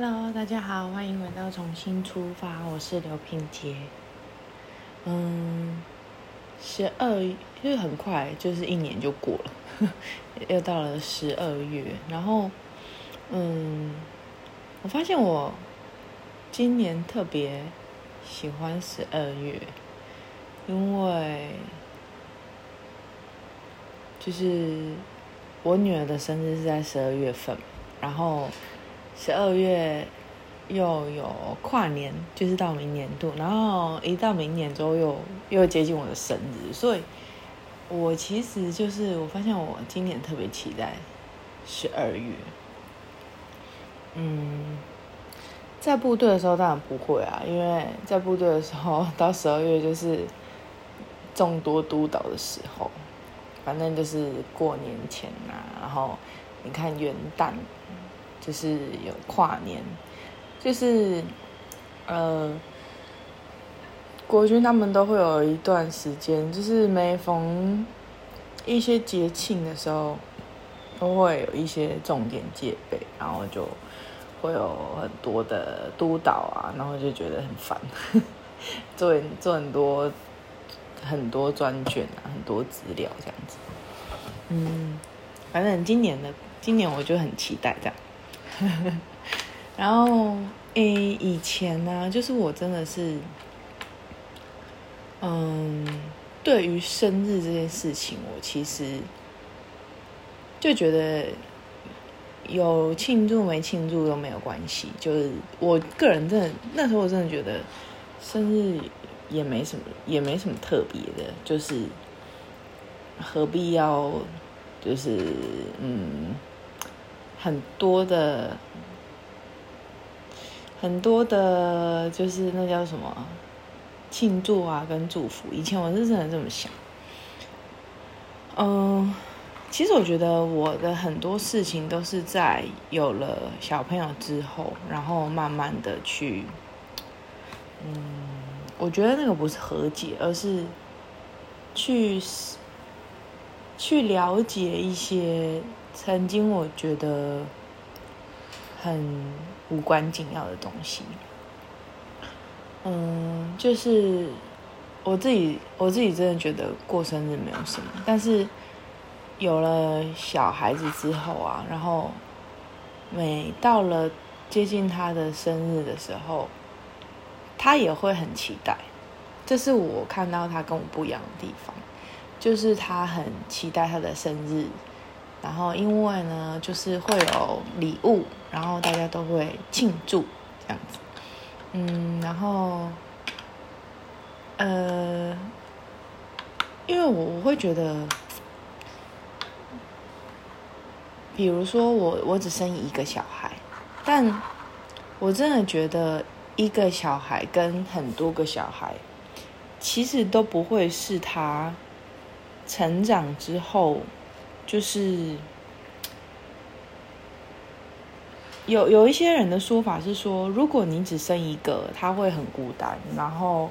Hello，大家好，欢迎回到重新出发，我是刘品杰。嗯，十二就是很快，就是一年就过了，又到了十二月。然后，嗯，我发现我今年特别喜欢十二月，因为就是我女儿的生日是在十二月份，然后。十二月又有跨年，就是到明年度，然后一到明年之后又又接近我的生日，所以我其实就是我发现我今年特别期待十二月。嗯，在部队的时候当然不会啊，因为在部队的时候到十二月就是众多督导的时候，反正就是过年前啊，然后你看元旦。就是有跨年，就是呃，国军他们都会有一段时间，就是每逢一些节庆的时候，都会有一些重点戒备，然后就会有很多的督导啊，然后就觉得很烦，做做很多很多专卷啊，很多资料这样子。嗯，反正今年的今年我就很期待这样。然后，诶，以前呢，就是我真的是，嗯，对于生日这件事情，我其实就觉得有庆祝没庆祝都没有关系。就是我个人真的那时候，我真的觉得生日也没什么，也没什么特别的，就是何必要，就是嗯。很多的，很多的，就是那叫什么庆祝啊，跟祝福。以前我是真的这么想。嗯，其实我觉得我的很多事情都是在有了小朋友之后，然后慢慢的去，嗯，我觉得那个不是和解，而是去去了解一些。曾经我觉得很无关紧要的东西，嗯，就是我自己，我自己真的觉得过生日没有什么，但是有了小孩子之后啊，然后每到了接近他的生日的时候，他也会很期待，这是我看到他跟我不一样的地方，就是他很期待他的生日。然后，因为呢，就是会有礼物，然后大家都会庆祝这样子。嗯，然后，呃，因为我我会觉得，比如说我我只生一个小孩，但我真的觉得一个小孩跟很多个小孩，其实都不会是他成长之后。就是有有一些人的说法是说，如果你只生一个，他会很孤单。然后，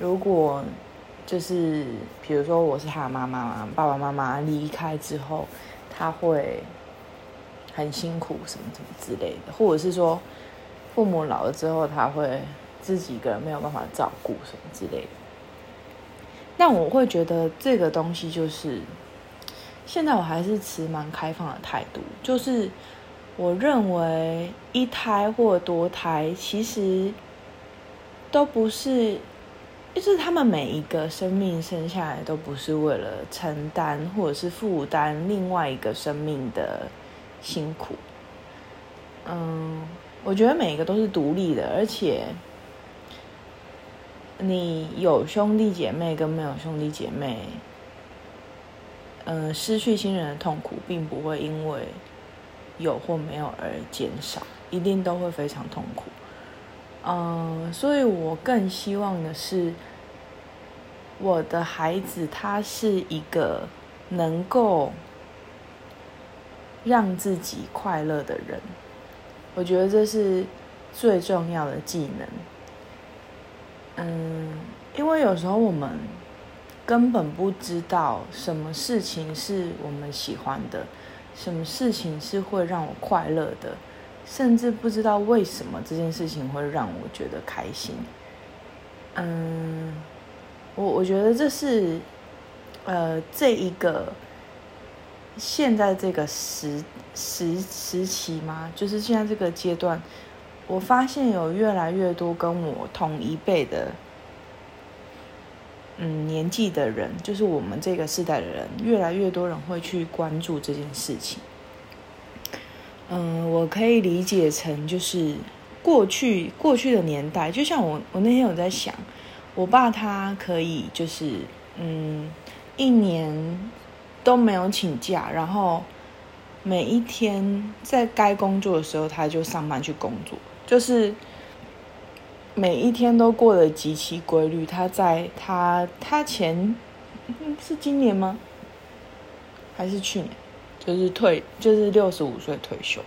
如果就是比如说我是他的妈妈，爸爸妈妈离开之后，他会很辛苦，什么什么之类的，或者是说父母老了之后，他会自己一个人没有办法照顾什么之类的。那我会觉得这个东西就是。现在我还是持蛮开放的态度，就是我认为一胎或多胎其实都不是，就是他们每一个生命生下来都不是为了承担或者是负担另外一个生命的辛苦。嗯，我觉得每一个都是独立的，而且你有兄弟姐妹跟没有兄弟姐妹。嗯，失去亲人的痛苦并不会因为有或没有而减少，一定都会非常痛苦。嗯，所以我更希望的是，我的孩子他是一个能够让自己快乐的人。我觉得这是最重要的技能。嗯，因为有时候我们。根本不知道什么事情是我们喜欢的，什么事情是会让我快乐的，甚至不知道为什么这件事情会让我觉得开心。嗯，我我觉得这是，呃，这一个现在这个时时时期吗，就是现在这个阶段，我发现有越来越多跟我同一辈的。嗯，年纪的人，就是我们这个时代的人，越来越多人会去关注这件事情。嗯，我可以理解成就是过去过去的年代，就像我我那天有在想，我爸他可以就是嗯一年都没有请假，然后每一天在该工作的时候他就上班去工作，就是。每一天都过得极其规律。他在他他前是今年吗？还是去年？就是退，就是六十五岁退休。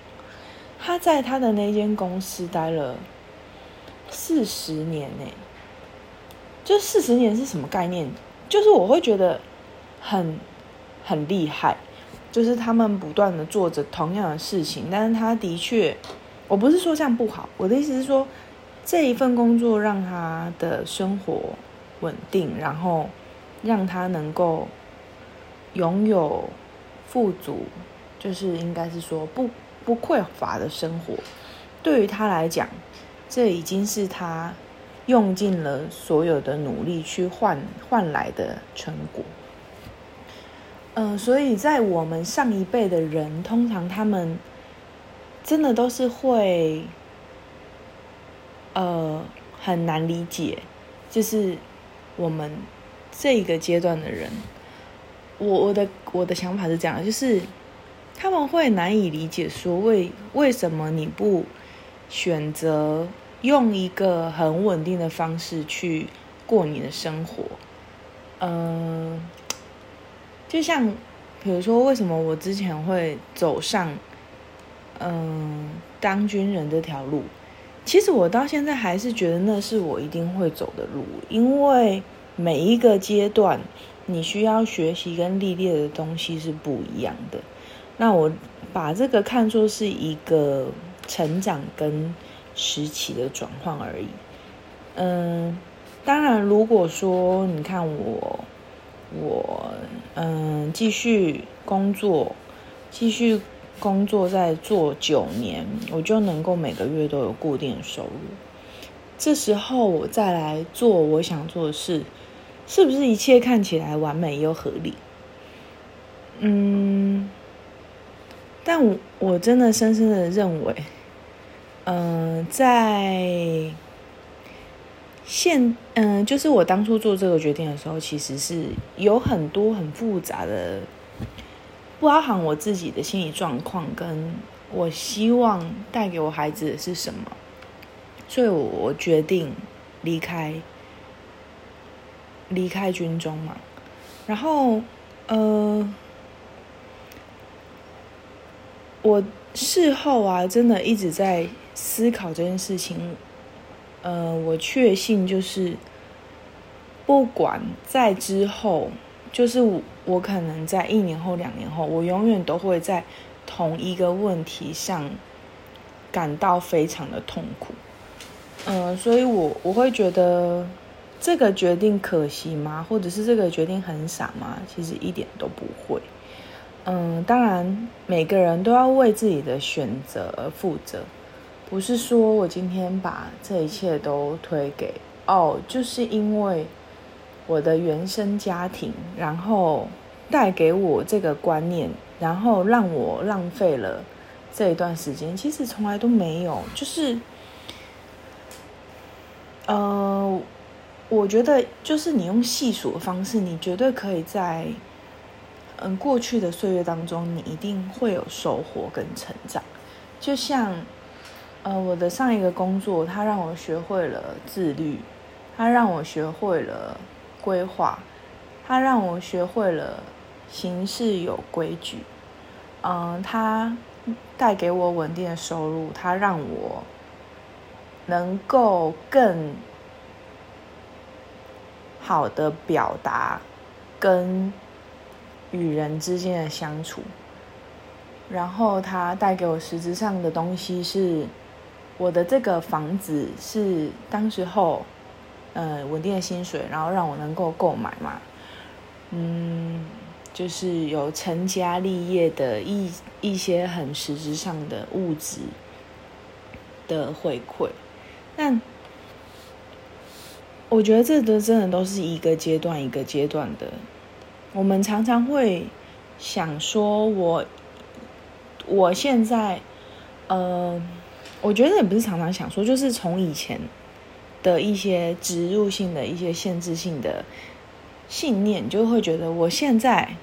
他在他的那间公司待了四十年呢。就四十年是什么概念？就是我会觉得很很厉害。就是他们不断的做着同样的事情，但是他的确，我不是说这样不好。我的意思是说。这一份工作让他的生活稳定，然后让他能够拥有富足，就是应该是说不不匮乏的生活。对于他来讲，这已经是他用尽了所有的努力去换换来的成果。嗯，所以在我们上一辈的人，通常他们真的都是会。呃，很难理解，就是我们这个阶段的人，我我的我的想法是这样，就是他们会难以理解，说为为什么你不选择用一个很稳定的方式去过你的生活？嗯，就像比如说，为什么我之前会走上嗯当军人这条路？其实我到现在还是觉得那是我一定会走的路，因为每一个阶段你需要学习跟历练的东西是不一样的。那我把这个看作是一个成长跟时期的转换而已。嗯，当然，如果说你看我，我嗯继续工作，继续。工作在做九年，我就能够每个月都有固定收入。这时候我再来做我想做的事，是不是一切看起来完美又合理？嗯，但我我真的深深的认为，嗯，在现嗯，就是我当初做这个决定的时候，其实是有很多很复杂的。包含我自己的心理状况，跟我希望带给我孩子的是什么，所以我决定离开，离开军中嘛。然后，呃，我事后啊，真的一直在思考这件事情。呃，我确信就是，不管在之后。就是我，我可能在一年后、两年后，我永远都会在同一个问题上感到非常的痛苦。嗯，所以我我会觉得这个决定可惜吗？或者是这个决定很傻吗？其实一点都不会。嗯，当然每个人都要为自己的选择而负责，不是说我今天把这一切都推给哦，就是因为。我的原生家庭，然后带给我这个观念，然后让我浪费了这一段时间。其实从来都没有，就是，呃，我觉得就是你用细数的方式，你绝对可以在嗯过去的岁月当中，你一定会有收获跟成长。就像呃我的上一个工作，它让我学会了自律，它让我学会了。规划，它让我学会了行事有规矩。嗯，它带给我稳定的收入，它让我能够更好的表达跟与人之间的相处。然后它带给我实质上的东西是，我的这个房子是当时候，呃，稳定的薪水，然后让我能够购买嘛，嗯，就是有成家立业的一一些很实质上的物质的回馈，但。我觉得这都真的都是一个阶段一个阶段的。我们常常会想说，我我现在，呃，我觉得也不是常常想说，就是从以前的一些植入性的一些限制性的信念，就会觉得我现在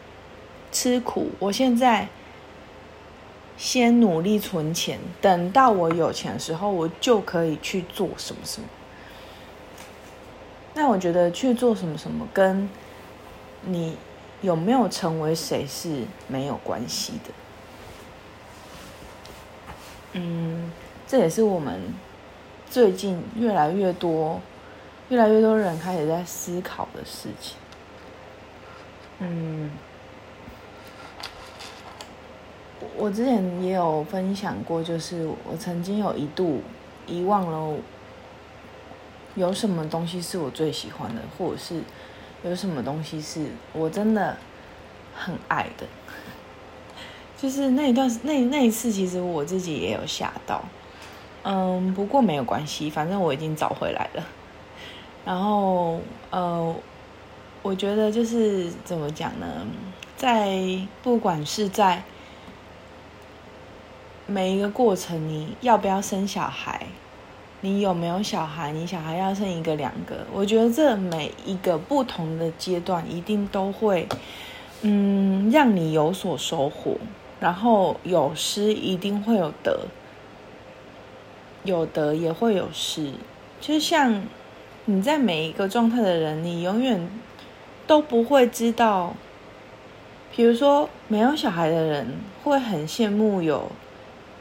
吃苦，我现在先努力存钱，等到我有钱的时候，我就可以去做什么什么。那我觉得去做什么什么，跟你有没有成为谁是没有关系的。嗯，这也是我们最近越来越多、越来越多人开始在思考的事情。嗯，我之前也有分享过，就是我曾经有一度遗忘了。有什么东西是我最喜欢的，或者是有什么东西是我真的很爱的？就是那一段那那一次，其实我自己也有吓到。嗯，不过没有关系，反正我已经找回来了。然后呃，我觉得就是怎么讲呢？在不管是在每一个过程，你要不要生小孩？你有没有小孩？你小孩要生一个、两个？我觉得这每一个不同的阶段，一定都会，嗯，让你有所收获。然后有失，一定会有得；有得也会有失。就像你在每一个状态的人，你永远都不会知道。比如说，没有小孩的人会很羡慕有。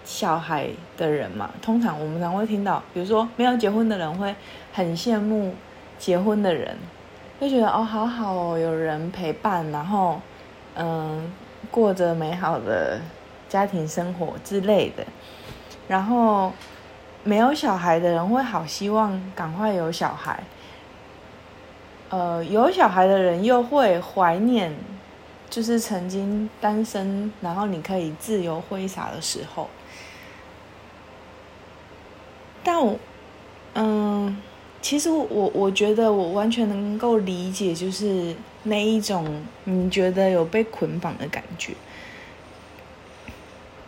小孩的人嘛，通常我们常会听到，比如说没有结婚的人会很羡慕结婚的人，就觉得哦，好好哦，有人陪伴，然后嗯，过着美好的家庭生活之类的。然后没有小孩的人会好希望赶快有小孩，呃，有小孩的人又会怀念，就是曾经单身，然后你可以自由挥洒的时候。但我，嗯，其实我我觉得我完全能够理解，就是那一种你觉得有被捆绑的感觉，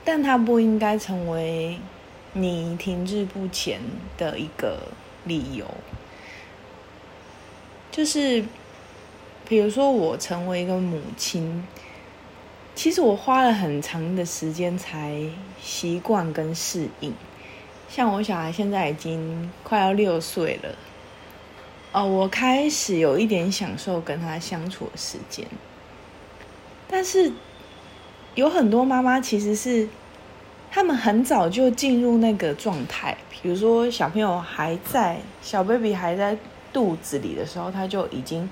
但它不应该成为你停滞不前的一个理由。就是，比如说我成为一个母亲，其实我花了很长的时间才习惯跟适应。像我小孩现在已经快要六岁了，哦，我开始有一点享受跟他相处的时间，但是有很多妈妈其实是他们很早就进入那个状态，比如说小朋友还在小 baby 还在肚子里的时候，他就已经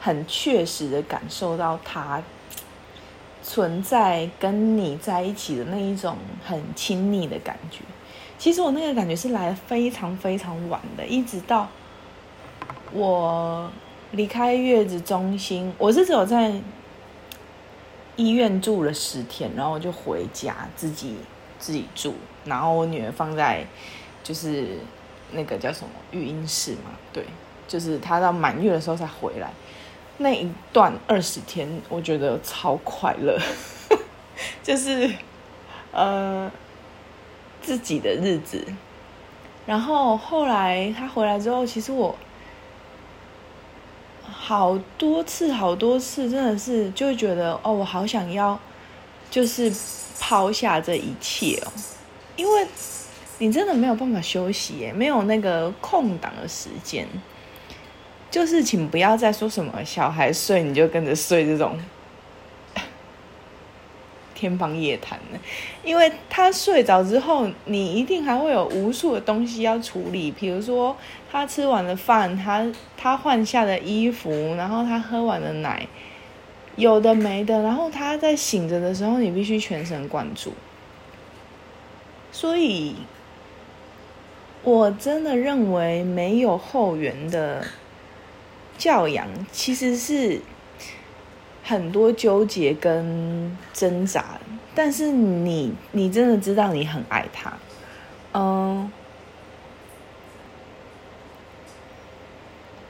很确实的感受到他存在跟你在一起的那一种很亲密的感觉。其实我那个感觉是来非常非常晚的，一直到我离开月子中心，我是只有在医院住了十天，然后我就回家自己自己住，然后我女儿放在就是那个叫什么育婴室嘛，对，就是她到满月的时候才回来，那一段二十天我觉得超快乐，就是呃。自己的日子，然后后来他回来之后，其实我好多次、好多次，真的是就会觉得哦，我好想要，就是抛下这一切哦，因为你真的没有办法休息耶，没有那个空档的时间，就是请不要再说什么小孩睡你就跟着睡这种。天方夜谭的，因为他睡着之后，你一定还会有无数的东西要处理，比如说他吃完了饭，他他换下的衣服，然后他喝完了奶，有的没的，然后他在醒着的时候，你必须全神贯注。所以，我真的认为没有后援的教养，其实是很多纠结跟挣扎。但是你，你真的知道你很爱他，嗯。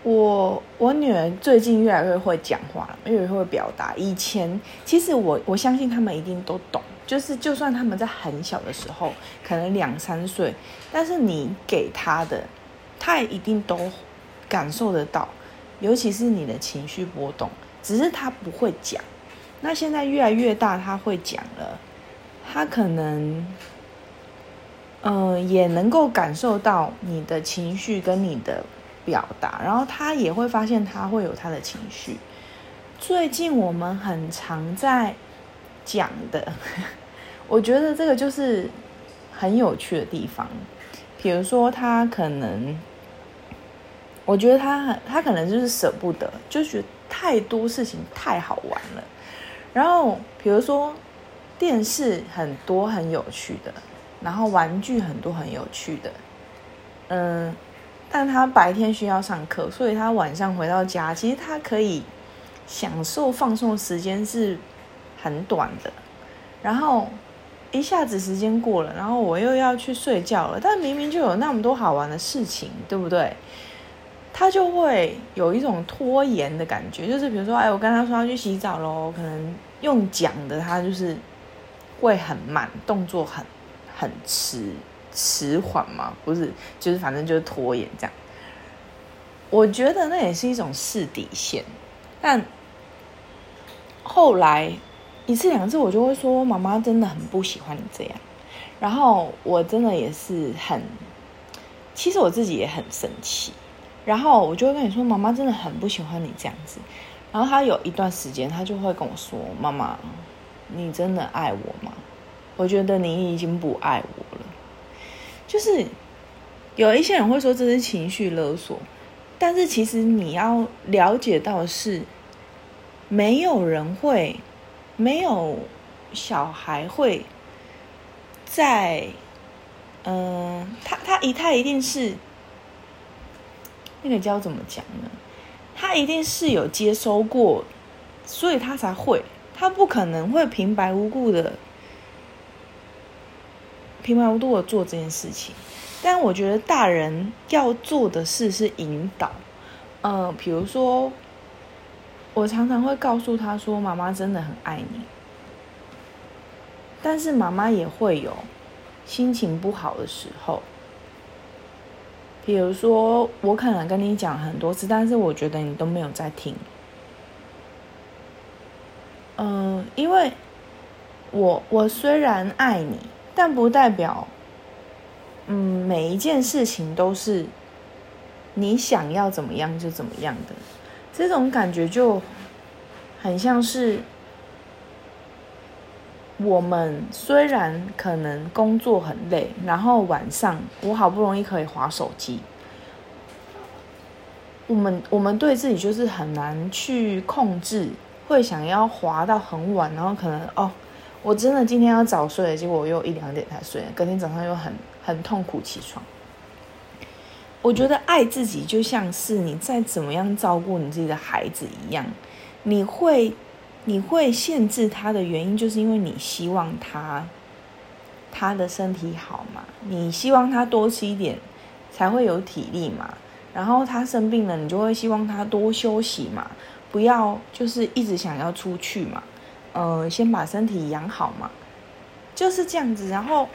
我我女儿最近越来越会讲话，越来越会表达。以前其实我我相信他们一定都懂，就是就算他们在很小的时候，可能两三岁，但是你给他的，他也一定都感受得到，尤其是你的情绪波动，只是他不会讲。那现在越来越大，他会讲了，他可能，嗯，也能够感受到你的情绪跟你的。表达，然后他也会发现他会有他的情绪。最近我们很常在讲的，我觉得这个就是很有趣的地方。比如说，他可能，我觉得他很，他可能就是舍不得，就觉得太多事情太好玩了。然后，比如说电视很多很有趣的，然后玩具很多很有趣的，嗯。但他白天需要上课，所以他晚上回到家，其实他可以享受放松时间是很短的。然后一下子时间过了，然后我又要去睡觉了。但明明就有那么多好玩的事情，对不对？他就会有一种拖延的感觉，就是比如说，哎，我跟他说要去洗澡喽，可能用讲的，他就是会很慢，动作很很迟。迟缓吗，不是，就是反正就是拖延这样。我觉得那也是一种试底线，但后来一次两次，我就会说妈妈真的很不喜欢你这样。然后我真的也是很，其实我自己也很生气。然后我就会跟你说，妈妈真的很不喜欢你这样子。然后他有一段时间，他就会跟我说：“妈妈，你真的爱我吗？我觉得你已经不爱我了。”就是有一些人会说这是情绪勒索，但是其实你要了解到是，没有人会，没有小孩会在，嗯，他他一他一定是那个叫怎么讲呢？他一定是有接收过，所以他才会，他不可能会平白无故的。平白无故的做这件事情，但我觉得大人要做的事是引导。呃，比如说，我常常会告诉他说：“妈妈真的很爱你。”但是妈妈也会有心情不好的时候。比如说，我可能跟你讲很多次，但是我觉得你都没有在听。嗯，因为我我虽然爱你。但不代表，嗯，每一件事情都是你想要怎么样就怎么样的，这种感觉就很像是我们虽然可能工作很累，然后晚上我好不容易可以划手机，我们我们对自己就是很难去控制，会想要划到很晚，然后可能哦。我真的今天要早睡，结果我又一两点才睡，隔天早上又很很痛苦起床。我觉得爱自己就像是你再怎么样照顾你自己的孩子一样，你会你会限制他的原因，就是因为你希望他他的身体好嘛，你希望他多吃一点才会有体力嘛，然后他生病了，你就会希望他多休息嘛，不要就是一直想要出去嘛。嗯，先把身体养好嘛，就是这样子。然后，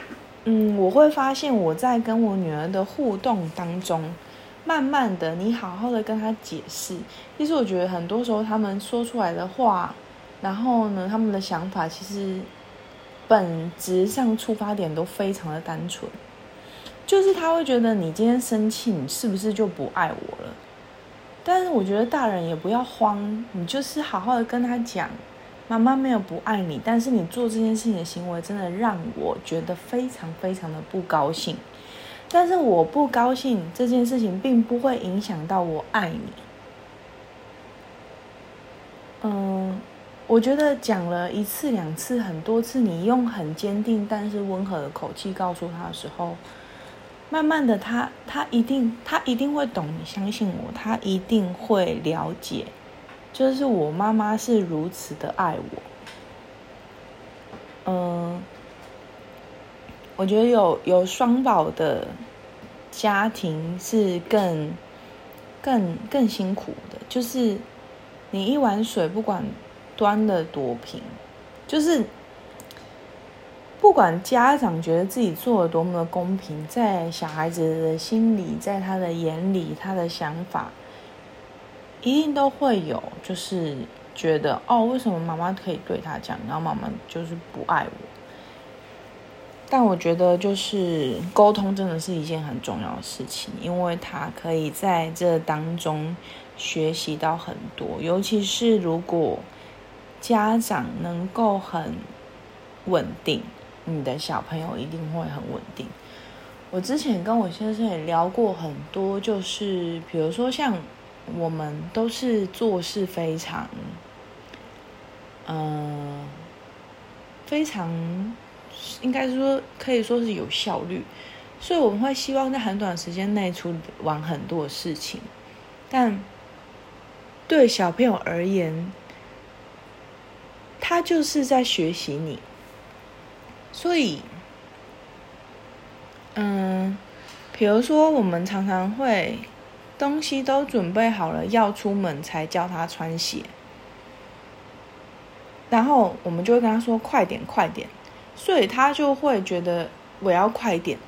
嗯，我会发现我在跟我女儿的互动当中，慢慢的，你好好的跟她解释。其实我觉得很多时候他们说出来的话，然后呢，他们的想法其实本质上出发点都非常的单纯，就是他会觉得你今天生气，你是不是就不爱我了？但是我觉得大人也不要慌，你就是好好的跟他讲。妈妈没有不爱你，但是你做这件事情的行为真的让我觉得非常非常的不高兴。但是我不高兴这件事情并不会影响到我爱你。嗯，我觉得讲了一次、两次、很多次，你用很坚定但是温和的口气告诉他的时候，慢慢的，他他一定他一定会懂，你相信我，他一定会了解，就是我妈妈是如此的爱我。嗯，我觉得有有双宝的家庭是更更更辛苦的，就是你一碗水不管端的多平，就是不管家长觉得自己做的多么的公平，在小孩子的心里，在他的眼里，他的想法一定都会有，就是。觉得哦，为什么妈妈可以对他讲，然后妈妈就是不爱我？但我觉得就是沟通真的是一件很重要的事情，因为他可以在这当中学习到很多，尤其是如果家长能够很稳定，你的小朋友一定会很稳定。我之前跟我先生也聊过很多，就是比如说像我们都是做事非常。嗯，非常应该说可以说是有效率，所以我们会希望在很短时间内处理完很多事情。但对小朋友而言，他就是在学习你，所以，嗯，比如说我们常常会东西都准备好了要出门才叫他穿鞋。然后我们就会跟他说：“快点，快点。”所以他就会觉得我要快点。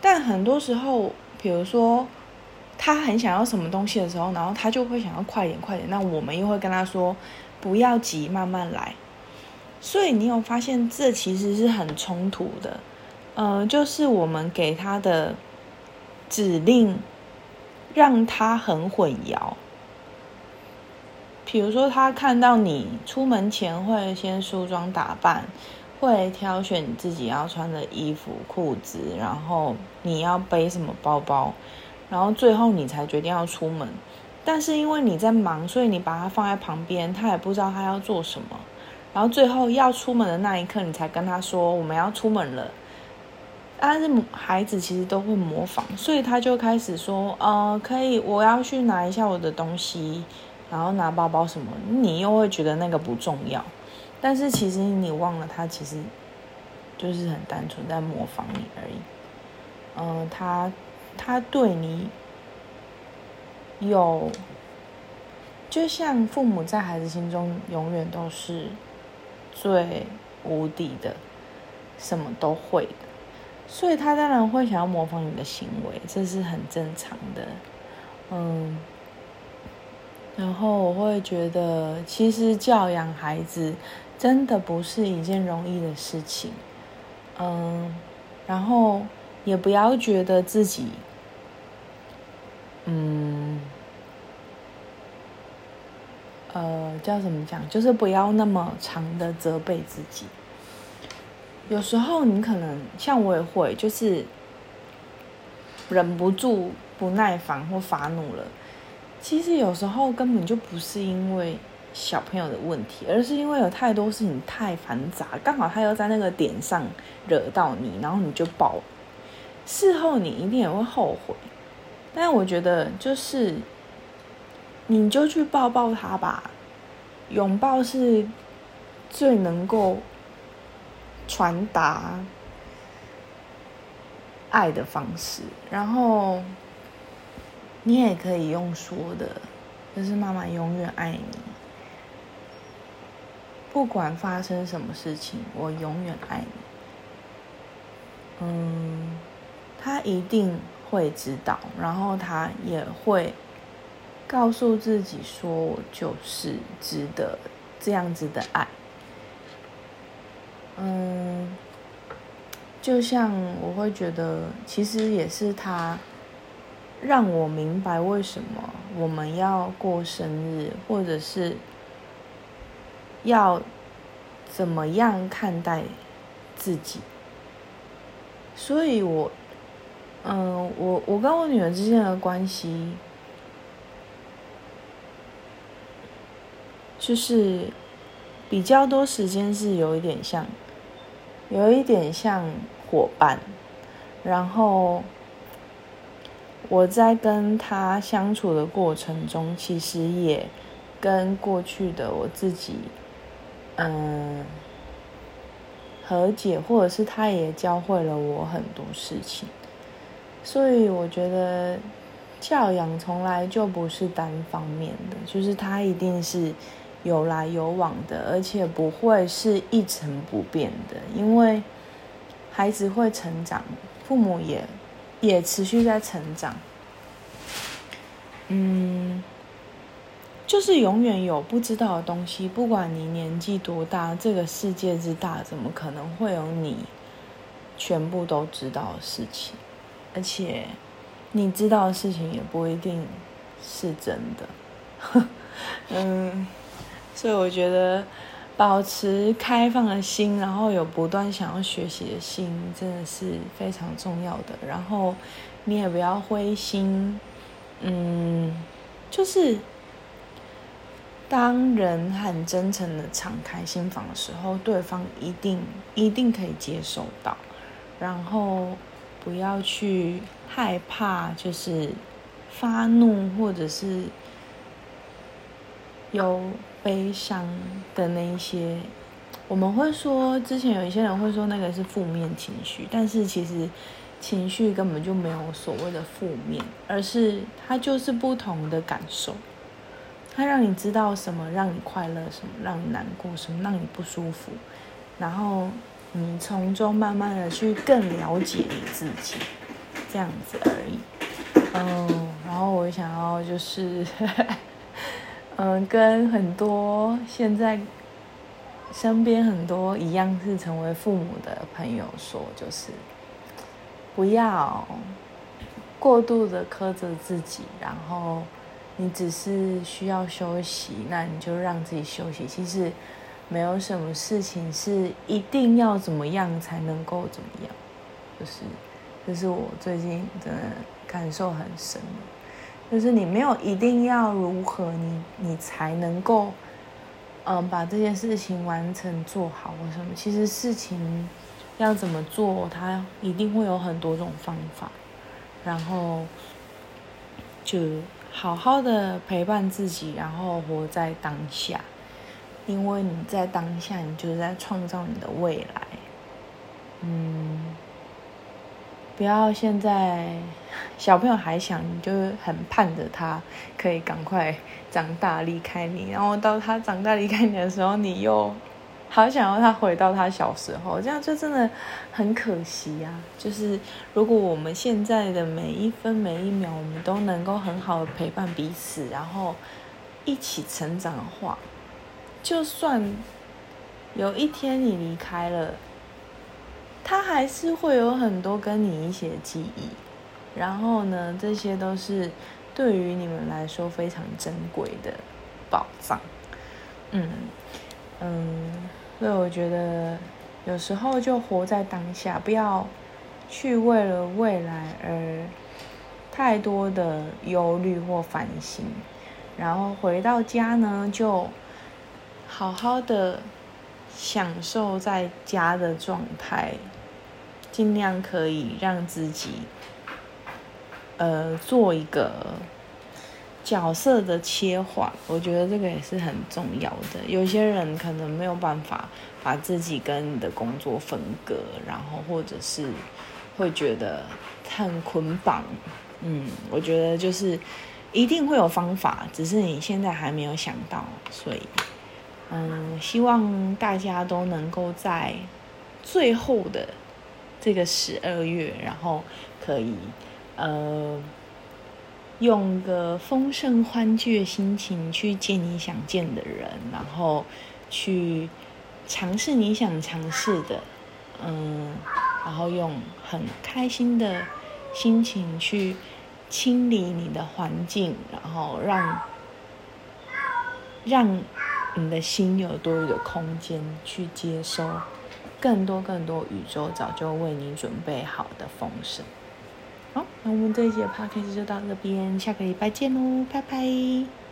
但很多时候，比如说他很想要什么东西的时候，然后他就会想要快点，快点。那我们又会跟他说：“不要急，慢慢来。”所以你有发现这其实是很冲突的。呃，就是我们给他的指令让他很混淆。比如说，他看到你出门前会先梳妆打扮，会挑选自己要穿的衣服、裤子，然后你要背什么包包，然后最后你才决定要出门。但是因为你在忙，所以你把它放在旁边，他也不知道他要做什么。然后最后要出门的那一刻，你才跟他说我们要出门了。但是孩子其实都会模仿，所以他就开始说：“呃，可以，我要去拿一下我的东西。”然后拿包包什么，你又会觉得那个不重要，但是其实你忘了，他其实就是很单纯在模仿你而已。嗯，他他对你有，就像父母在孩子心中永远都是最无敌的，什么都会的，所以他当然会想要模仿你的行为，这是很正常的。嗯。然后我会觉得，其实教养孩子真的不是一件容易的事情，嗯，然后也不要觉得自己，嗯，呃，叫什么讲？就是不要那么长的责备自己。有时候你可能像我也会，就是忍不住不耐烦或发怒了。其实有时候根本就不是因为小朋友的问题，而是因为有太多事情太繁杂，刚好他又在那个点上惹到你，然后你就爆。事后你一定也会后悔，但我觉得就是你就去抱抱他吧，拥抱是最能够传达爱的方式，然后。你也可以用说的，就是妈妈永远爱你，不管发生什么事情，我永远爱你。嗯，他一定会知道，然后他也会告诉自己说，我就是值得这样子的爱。嗯，就像我会觉得，其实也是他。让我明白为什么我们要过生日，或者是要怎么样看待自己。所以，我，嗯，我我跟我女儿之间的关系，就是比较多时间是有一点像，有一点像伙伴，然后我在跟他相处的过程中，其实也跟过去的我自己，嗯，和解，或者是他也教会了我很多事情，所以我觉得。教养从来就不是单方面的，就是他一定是有来有往的，而且不会是一成不变的，因为孩子会成长，父母也也持续在成长。嗯，就是永远有不知道的东西，不管你年纪多大，这个世界之大，怎么可能会有你全部都知道的事情？而且。你知道的事情也不一定是真的，嗯，所以我觉得保持开放的心，然后有不断想要学习的心，真的是非常重要的。然后你也不要灰心，嗯，就是当人很真诚的敞开心房的时候，对方一定一定可以接受到，然后不要去。害怕就是发怒，或者是有悲伤的那一些，我们会说，之前有一些人会说那个是负面情绪，但是其实情绪根本就没有所谓的负面，而是它就是不同的感受，它让你知道什么让你快乐，什么让你难过，什么让你不舒服，然后你从中慢慢的去更了解你自己。这样子而已，嗯，然后我想要就是，嗯，跟很多现在身边很多一样是成为父母的朋友说，就是不要过度的苛责自己，然后你只是需要休息，那你就让自己休息。其实没有什么事情是一定要怎么样才能够怎么样，就是。这是我最近真的感受很深，就是你没有一定要如何，你你才能够，嗯，把这件事情完成做好或什么。其实事情要怎么做，它一定会有很多种方法。然后就好好的陪伴自己，然后活在当下，因为你在当下，你就是在创造你的未来。嗯。不要现在小朋友还小，你就很盼着他可以赶快长大离开你，然后到他长大离开你的时候，你又好想要他回到他小时候，这样就真的很可惜呀。就是如果我们现在的每一分每一秒，我们都能够很好的陪伴彼此，然后一起成长的话，就算有一天你离开了。他还是会有很多跟你一些记忆，然后呢，这些都是对于你们来说非常珍贵的宝藏。嗯嗯，所以我觉得有时候就活在当下，不要去为了未来而太多的忧虑或烦心，然后回到家呢，就好好的享受在家的状态。尽量可以让自己，呃，做一个角色的切换，我觉得这个也是很重要的。有些人可能没有办法把自己跟你的工作分割，然后或者是会觉得很捆绑。嗯，我觉得就是一定会有方法，只是你现在还没有想到。所以，嗯，希望大家都能够在最后的。这个十二月，然后可以，呃，用个丰盛欢聚的心情去见你想见的人，然后去尝试你想尝试的，嗯，然后用很开心的心情去清理你的环境，然后让让你的心有多余的空间去接收。更多更多，宇宙早就为你准备好的丰盛。好，那我们这一节 podcast 就到这边，下个礼拜见喽，拜拜。